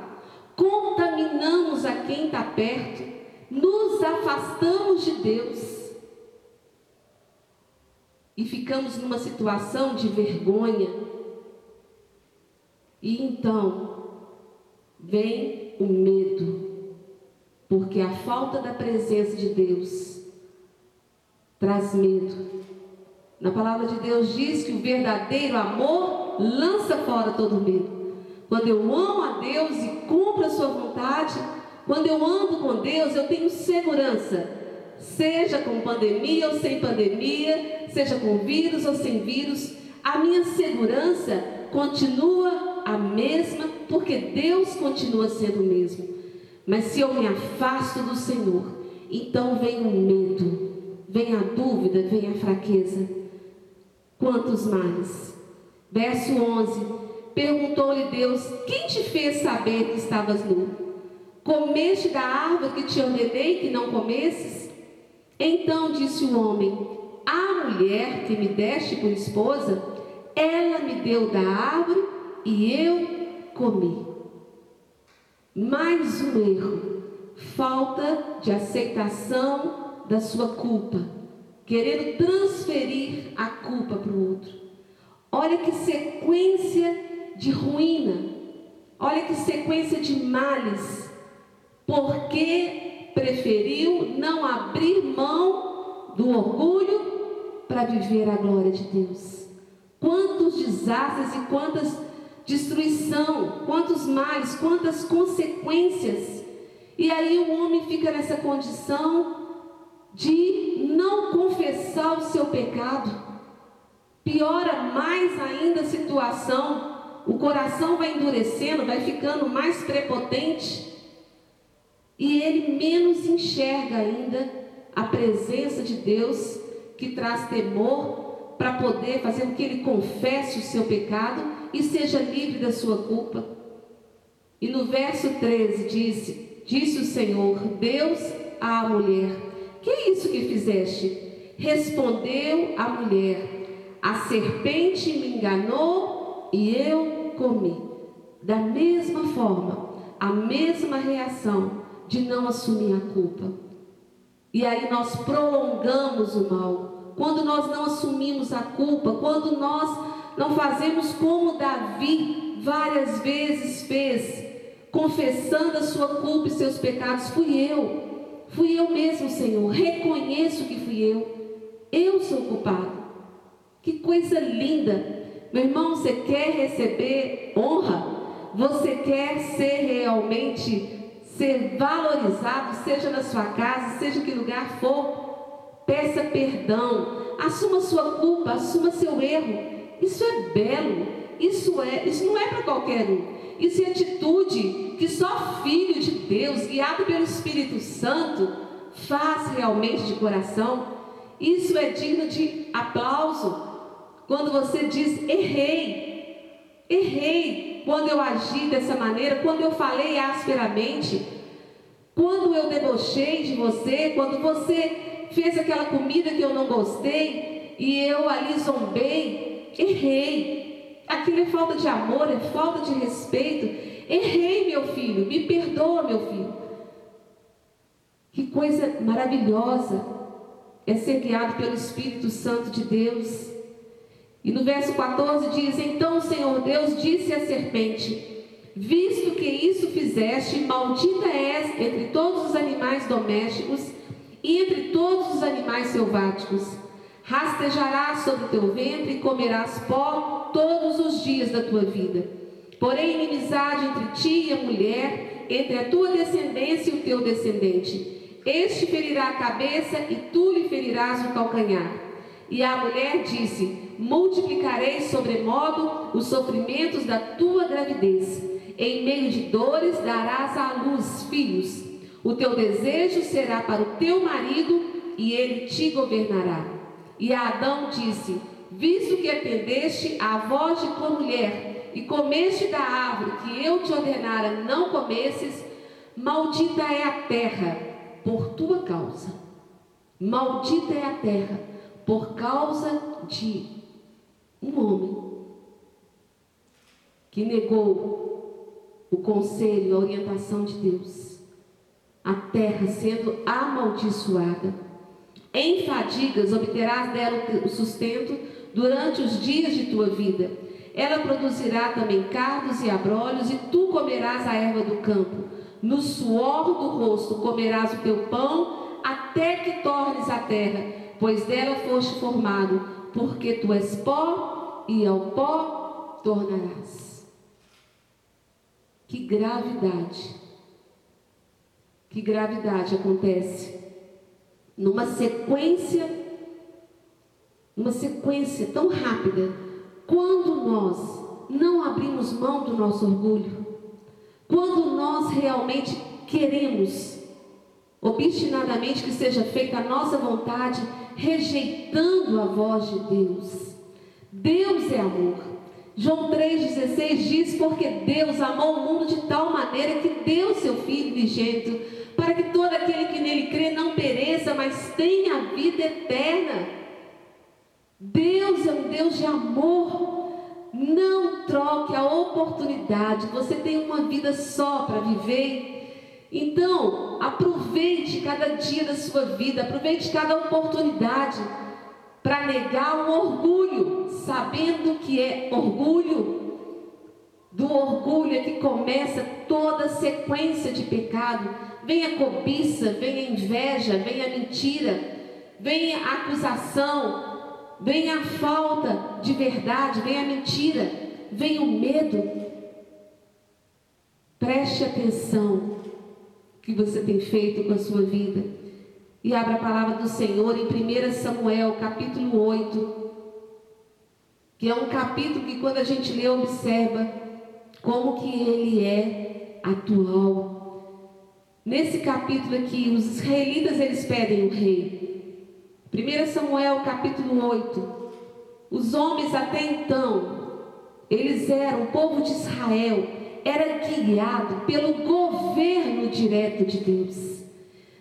contaminamos a quem está perto, nos afastamos de Deus e ficamos numa situação de vergonha. E então vem o medo porque a falta da presença de Deus traz medo. Na palavra de Deus diz que o verdadeiro amor lança fora todo medo. Quando eu amo a Deus e cumpro a sua vontade, quando eu ando com Deus, eu tenho segurança. Seja com pandemia ou sem pandemia, seja com vírus ou sem vírus, a minha segurança continua a mesma, porque Deus continua sendo o mesmo. Mas se eu me afasto do Senhor, então vem o medo, vem a dúvida, vem a fraqueza. Quantos mais? Verso 11: Perguntou-lhe Deus: Quem te fez saber que estavas nu? Comeste da árvore que te ordenei que não comesses? Então disse o homem: A mulher que me deste por esposa, ela me deu da árvore e eu comi. Mais um erro, falta de aceitação da sua culpa, querendo transferir a culpa para o outro. Olha que sequência de ruína, olha que sequência de males, porque preferiu não abrir mão do orgulho para viver a glória de Deus. Quantos desastres e quantas destruição, quantos males, quantas consequências. E aí o homem fica nessa condição de não confessar o seu pecado. Piora mais ainda a situação. O coração vai endurecendo, vai ficando mais prepotente. E ele menos enxerga ainda a presença de Deus que traz temor para poder fazer com que ele confesse o seu pecado e seja livre da sua culpa. E no verso 13 disse: Disse o Senhor, Deus à mulher: Que é isso que fizeste? Respondeu a mulher: A serpente me enganou e eu comi. Da mesma forma, a mesma reação de não assumir a culpa. E aí nós prolongamos o mal. Quando nós não assumimos a culpa, quando nós não fazemos como Davi várias vezes fez, confessando a sua culpa e seus pecados. Fui eu, fui eu mesmo, Senhor. Reconheço que fui eu. Eu sou culpado. Que coisa linda. Meu irmão, você quer receber honra? Você quer ser realmente ser valorizado, seja na sua casa, seja que lugar for? Peça perdão, assuma sua culpa, assuma seu erro isso é belo. Isso é, isso não é para qualquer um. Isso é atitude que só filho de Deus, guiado pelo Espírito Santo, faz realmente de coração. Isso é digno de aplauso. Quando você diz errei, errei quando eu agi dessa maneira, quando eu falei asperamente, quando eu debochei de você, quando você fez aquela comida que eu não gostei e eu ali zombei, errei. Aquilo é falta de amor, é falta de respeito. Errei, meu filho, me perdoa, meu filho. Que coisa maravilhosa é ser guiado pelo Espírito Santo de Deus. E no verso 14 diz: Então o Senhor Deus disse à serpente: Visto que isso fizeste, maldita és entre todos os animais domésticos e entre todos os animais selváticos rastejarás sobre o teu ventre e comerás pó todos os dias da tua vida. Porém, inimizade entre ti e a mulher, entre a tua descendência e o teu descendente. Este ferirá a cabeça e tu lhe ferirás o calcanhar. E a mulher disse: Multiplicarei sobremodo os sofrimentos da tua gravidez. Em meio de dores darás à luz filhos. O teu desejo será para o teu marido e ele te governará. E Adão disse: Visto que atendeste à voz de tua mulher e comeste da árvore que eu te ordenara não comesses, maldita é a terra por tua causa. Maldita é a terra por causa de um homem que negou o conselho a orientação de Deus. A terra sendo amaldiçoada. Em fadigas obterás dela o sustento durante os dias de tua vida. Ela produzirá também cardos e abrolhos, e tu comerás a erva do campo. No suor do rosto comerás o teu pão, até que tornes a terra pois dela foste formado, porque tu és pó e ao pó tornarás. Que gravidade, que gravidade acontece numa sequência, uma sequência tão rápida, quando nós não abrimos mão do nosso orgulho, quando nós realmente queremos obstinadamente que seja feita a nossa vontade rejeitando a voz de Deus. Deus é amor. João 3,16 diz: Porque Deus amou o mundo de tal maneira que deu seu Filho vigente, para que todo aquele que nele crê não pereça, mas tenha vida eterna. Deus é um Deus de amor. Não troque a oportunidade. Você tem uma vida só para viver. Então, aproveite cada dia da sua vida, aproveite cada oportunidade para negar o orgulho, sabendo que é orgulho. Do orgulho é que começa toda a sequência de pecado. Vem a cobiça, vem a inveja, vem a mentira, vem a acusação, vem a falta de verdade, vem a mentira, vem o medo. Preste atenção que você tem feito com a sua vida. E abra a palavra do Senhor em 1 Samuel, capítulo 8, que é um capítulo que quando a gente lê, observa como que ele é atual. Nesse capítulo aqui, os israelitas eles pedem o rei. 1 Samuel, capítulo 8. Os homens até então, eles eram o povo de Israel, era guiado pelo governo direto de Deus.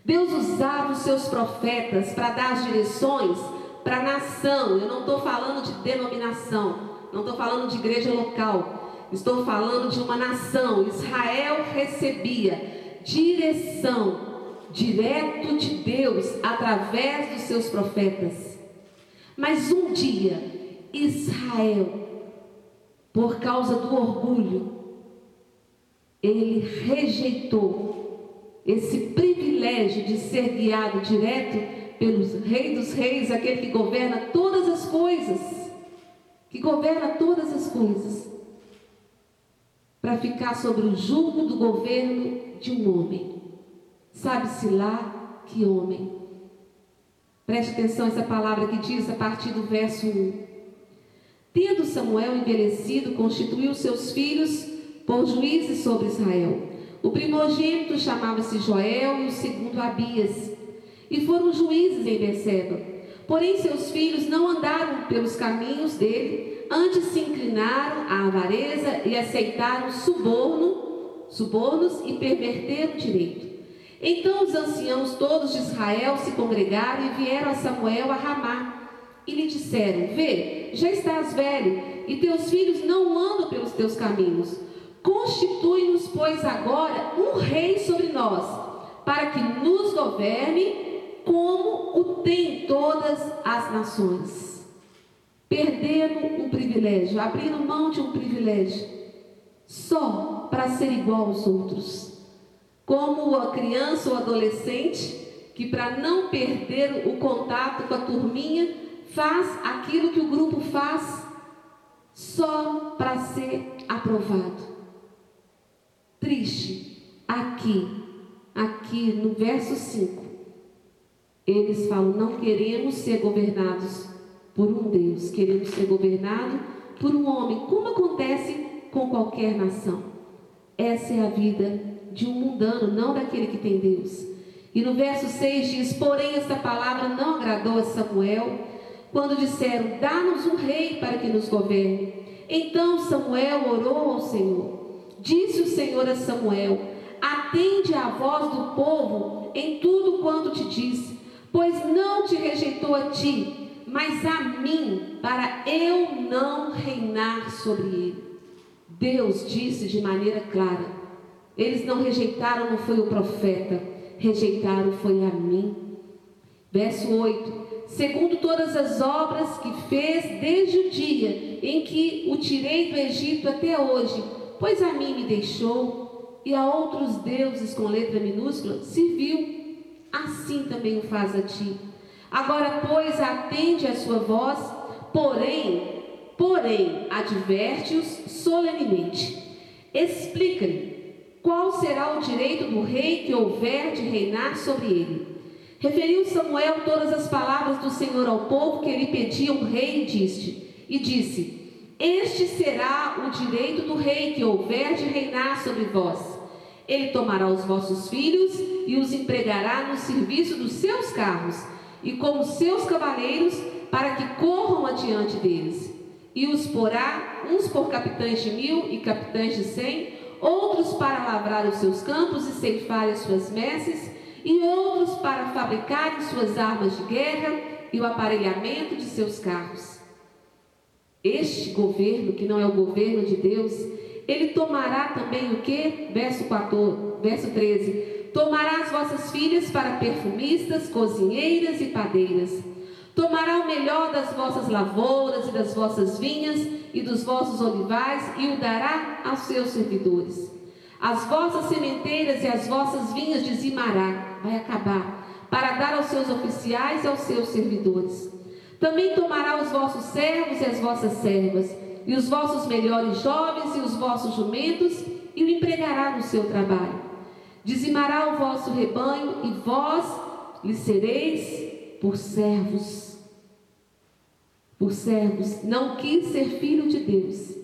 Deus usava os seus profetas para dar as direções para a nação. Eu não estou falando de denominação, não estou falando de igreja local, estou falando de uma nação. Israel recebia direção direto de Deus através dos seus profetas. Mas um dia, Israel, por causa do orgulho, ele rejeitou esse privilégio de ser guiado direto pelos Rei dos Reis, aquele que governa todas as coisas, que governa todas as coisas, para ficar sobre o jugo do governo de um homem. Sabe-se lá que homem. Preste atenção essa palavra que diz a partir do verso 1. Tendo Samuel envelhecido, constituiu seus filhos por juízes sobre Israel. O primogênito chamava-se Joel e o segundo Abias. E foram juízes em Beceba. Porém, seus filhos não andaram pelos caminhos dele, antes se inclinaram à avareza e aceitaram suborno, subornos e perverteram o direito. Então os anciãos todos de Israel se congregaram e vieram a Samuel a Ramá e lhe disseram: Vê, já estás velho e teus filhos não andam pelos teus caminhos. Constitui-nos, pois, agora um rei sobre nós, para que nos governe como o tem todas as nações. Perdendo um privilégio, abrindo mão de um privilégio, só para ser igual aos outros. Como a criança ou adolescente que, para não perder o contato com a turminha, faz aquilo que o grupo faz só para ser aprovado triste. Aqui, aqui no verso 5, eles falam: não queremos ser governados por um Deus, querendo ser governado por um homem, como acontece com qualquer nação. Essa é a vida de um mundano, não daquele que tem Deus. E no verso 6 diz: Porém, esta palavra não agradou a Samuel, quando disseram: Dá-nos um rei para que nos governe. Então Samuel orou ao Senhor. Disse o Senhor a Samuel: Atende à voz do povo em tudo quanto te disse, pois não te rejeitou a ti, mas a mim, para eu não reinar sobre ele. Deus disse de maneira clara: Eles não rejeitaram, não foi o profeta, rejeitaram foi a mim. Verso 8: Segundo todas as obras que fez desde o dia em que o tirei do Egito até hoje, pois a mim me deixou e a outros deuses com letra minúscula serviu, assim também o faz a ti. Agora, pois, atende a sua voz, porém, porém, adverte-os solenemente. Explica-lhe qual será o direito do rei que houver de reinar sobre ele. Referiu Samuel todas as palavras do Senhor ao povo que lhe pedia um rei, disse, e disse: este será o direito do rei que houver de reinar sobre vós. Ele tomará os vossos filhos e os empregará no serviço dos seus carros e como seus cavaleiros, para que corram adiante deles. E os porá, uns por capitães de mil e capitães de cem, outros para lavrar os seus campos e ceifar as suas messes, e outros para fabricarem suas armas de guerra e o aparelhamento de seus carros. Este governo, que não é o governo de Deus, ele tomará também o que? Verso 14, verso 13. Tomará as vossas filhas para perfumistas, cozinheiras e padeiras. Tomará o melhor das vossas lavouras e das vossas vinhas e dos vossos olivais e o dará aos seus servidores. As vossas sementeiras e as vossas vinhas dizimará, vai acabar, para dar aos seus oficiais e aos seus servidores. Também tomará os vossos servos e as vossas servas, e os vossos melhores jovens e os vossos jumentos, e o empregará no seu trabalho. Dizimará o vosso rebanho, e vós lhe sereis por servos. Por servos, não quis ser filho de Deus,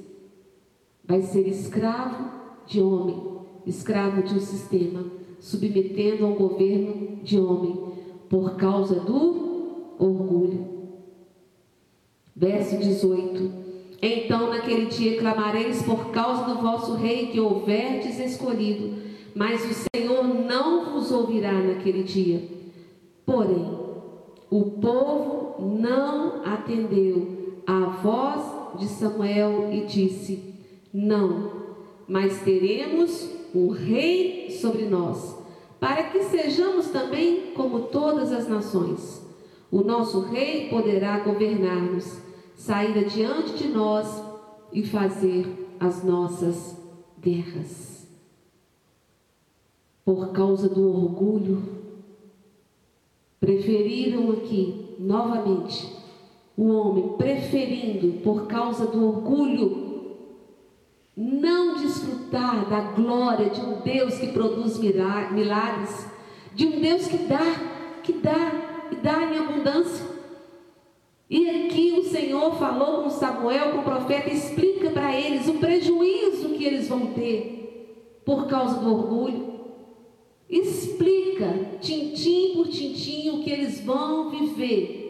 vai ser escravo de homem, escravo de um sistema, submetendo ao governo de homem, por causa do orgulho. Verso 18: Então naquele dia clamareis por causa do vosso rei que houverdes escolhido, mas o Senhor não vos ouvirá naquele dia. Porém, o povo não atendeu à voz de Samuel e disse: Não, mas teremos um rei sobre nós, para que sejamos também como todas as nações. O nosso rei poderá governar-nos sair adiante de nós e fazer as nossas guerras. Por causa do orgulho, preferiram aqui, novamente, o homem preferindo, por causa do orgulho, não desfrutar da glória de um Deus que produz milagres, de um Deus que dá, que dá e dá em abundância. E aqui o Senhor falou com Samuel, com o profeta, explica para eles o prejuízo que eles vão ter por causa do orgulho. Explica, tintim por tintim, o que eles vão viver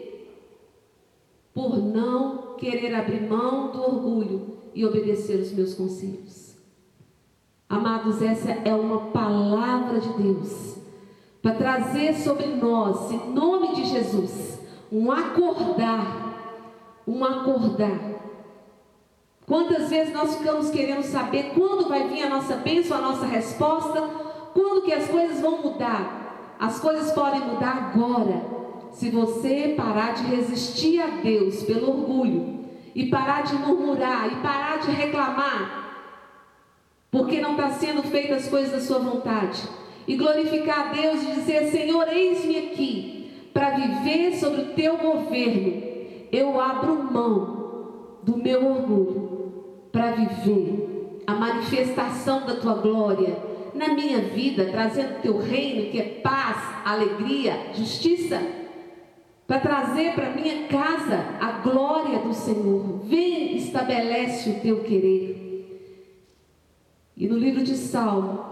por não querer abrir mão do orgulho e obedecer os meus conselhos. Amados, essa é uma palavra de Deus para trazer sobre nós, em nome de Jesus, um acordar, um acordar. Quantas vezes nós ficamos querendo saber quando vai vir a nossa bênção, a nossa resposta, quando que as coisas vão mudar? As coisas podem mudar agora. Se você parar de resistir a Deus pelo orgulho e parar de murmurar e parar de reclamar, porque não está sendo feitas as coisas da sua vontade, e glorificar a Deus e dizer: Senhor, eis-me aqui, para viver sobre o teu governo, eu abro mão do meu orgulho para viver a manifestação da tua glória na minha vida, trazendo o teu reino que é paz, alegria, justiça. para trazer para minha casa a glória do Senhor. Vem, estabelece o teu querer. E no livro de Salmo,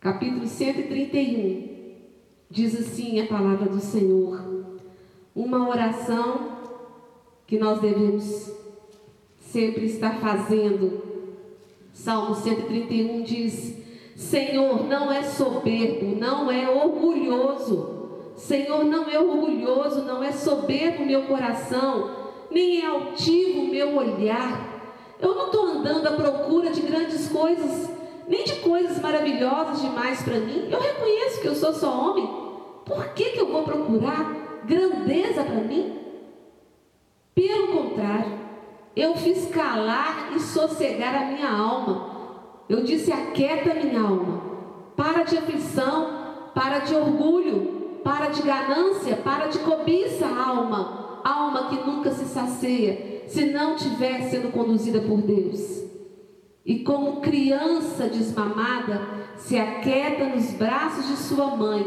capítulo 131, diz assim a palavra do Senhor: uma oração que nós devemos sempre estar fazendo. Salmo 131 diz: Senhor, não é soberbo, não é orgulhoso Senhor, não é orgulhoso, não é soberbo meu coração, nem é altivo meu olhar. Eu não estou andando à procura de grandes coisas, nem de coisas maravilhosas demais para mim. Eu reconheço que eu sou só homem. Por que, que eu vou procurar grandeza para mim? Pelo contrário, eu fiz calar e sossegar a minha alma. Eu disse: aquieta minha alma, para de aflição, para de orgulho, para de ganância, para de cobiça alma, alma que nunca se sacia, se não estiver sendo conduzida por Deus. E como criança desmamada, se aquieta nos braços de sua mãe,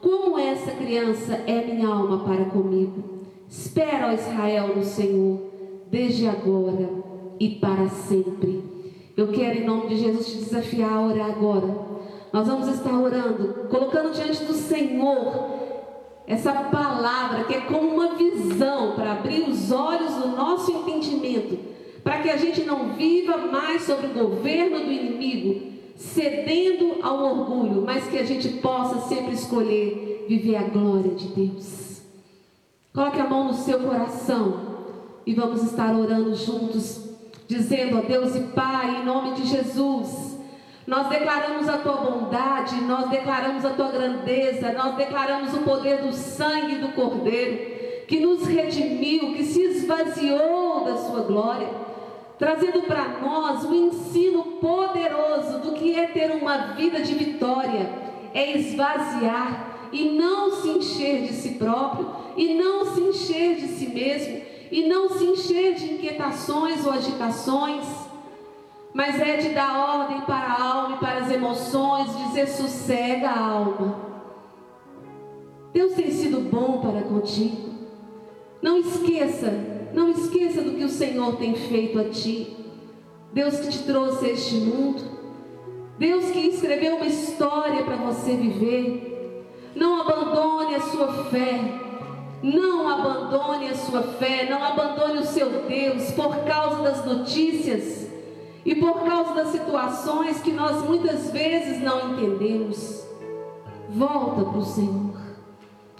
como essa criança é minha alma para comigo. Espera, ó Israel, no Senhor, desde agora e para sempre. Eu quero, em nome de Jesus, te desafiar a orar agora. Nós vamos estar orando, colocando diante do Senhor essa palavra que é como uma visão para abrir os olhos do nosso entendimento, para que a gente não viva mais sobre o governo do inimigo, cedendo ao orgulho, mas que a gente possa sempre escolher viver a glória de Deus. Coloque a mão no seu coração e vamos estar orando juntos, dizendo a Deus e Pai, em nome de Jesus nós declaramos a tua bondade, nós declaramos a tua grandeza, nós declaramos o poder do sangue do Cordeiro, que nos redimiu, que se esvaziou da sua glória, trazendo para nós o ensino poderoso do que é ter uma vida de vitória, é esvaziar e não se encher de si próprio, e não se encher de si mesmo, e não se encher de inquietações ou agitações mas é de dar ordem para a alma e para as emoções, dizer sossega a alma. Deus tem sido bom para contigo. Não esqueça, não esqueça do que o Senhor tem feito a ti. Deus que te trouxe a este mundo. Deus que escreveu uma história para você viver. Não abandone a sua fé. Não abandone a sua fé. Não abandone o seu Deus por causa das notícias e por causa das situações que nós muitas vezes não entendemos. Volta para o Senhor.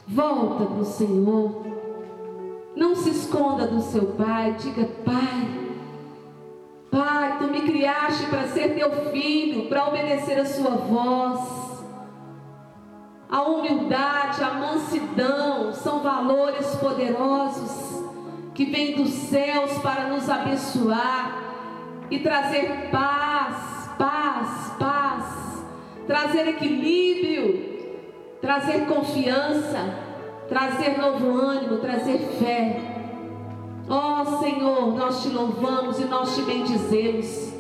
Volta para o Senhor. Não se esconda do seu pai. Diga, Pai, Pai, tu me criaste para ser teu filho, para obedecer a sua voz. A humildade, a mansidão são valores poderosos que vêm dos céus para nos abençoar e trazer paz, paz, paz, trazer equilíbrio, trazer confiança, trazer novo ânimo, trazer fé. Ó oh, Senhor, nós te louvamos e nós te bendizemos.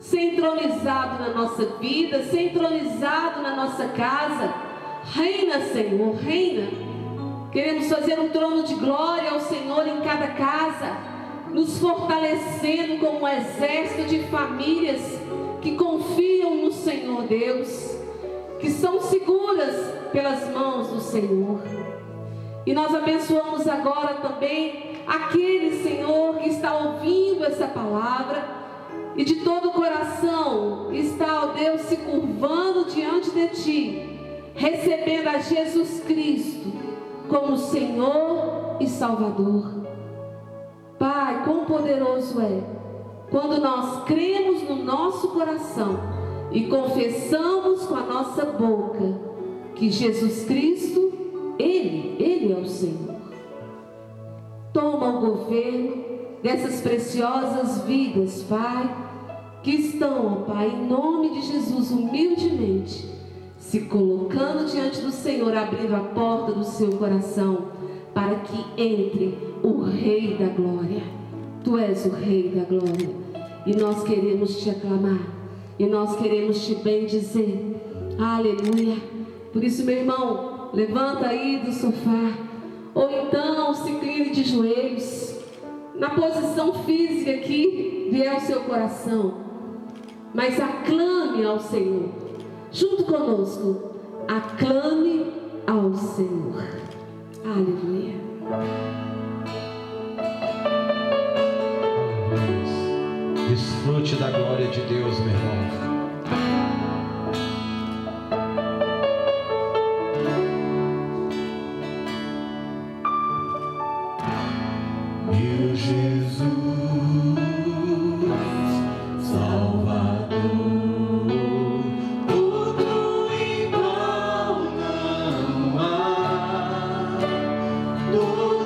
Centralizado na nossa vida, centralizado na nossa casa. Reina, Senhor, reina. Queremos fazer um trono de glória ao Senhor em cada casa nos fortalecendo como um exército de famílias que confiam no Senhor Deus, que são seguras pelas mãos do Senhor. E nós abençoamos agora também aquele Senhor que está ouvindo essa palavra e de todo o coração está, ó Deus, se curvando diante de Ti, recebendo a Jesus Cristo como Senhor e Salvador. Pai, quão poderoso é quando nós cremos no nosso coração e confessamos com a nossa boca que Jesus Cristo, Ele, Ele é o Senhor. Toma o governo dessas preciosas vidas, Pai, que estão, Pai, em nome de Jesus, humildemente, se colocando diante do Senhor, abrindo a porta do seu coração, para que entre o Rei da Glória. Tu és o Rei da Glória. E nós queremos te aclamar. E nós queremos te bendizer. Aleluia. Por isso, meu irmão, levanta aí do sofá. Ou então se incline de joelhos. Na posição física que vier ao seu coração. Mas aclame ao Senhor junto conosco, aclame ao Senhor. Aleluia. Desfrute da glória de Deus, meu irmão. Lord.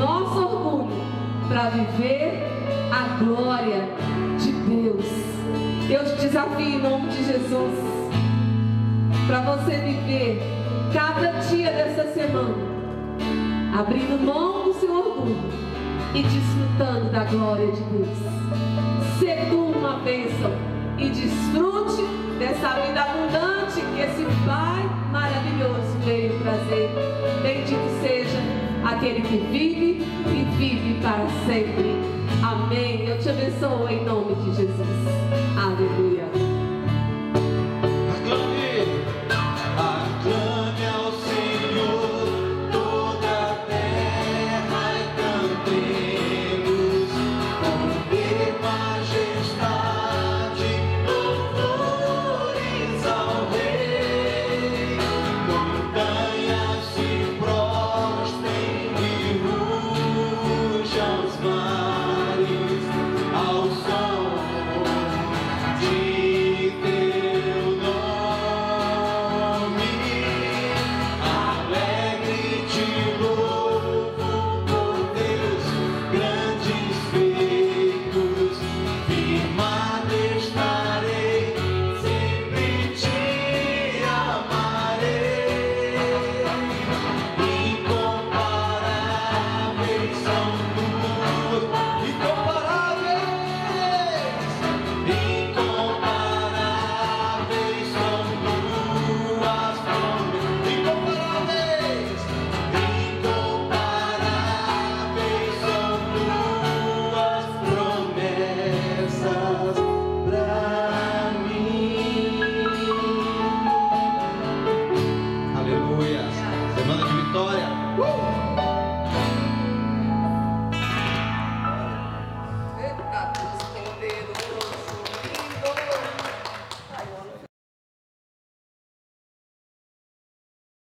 nosso orgulho para viver a glória de Deus. Eu te desafio em nome de Jesus para você viver cada dia dessa semana abrindo mão do seu orgulho e desfrutando da glória de Deus. Se uma bênção e desfrute dessa vida abundante que esse Pai maravilhoso veio trazer. Bendito seja aquele que vive e vive para sempre. Amém. Eu te abençoo em nome de Jesus. Aleluia.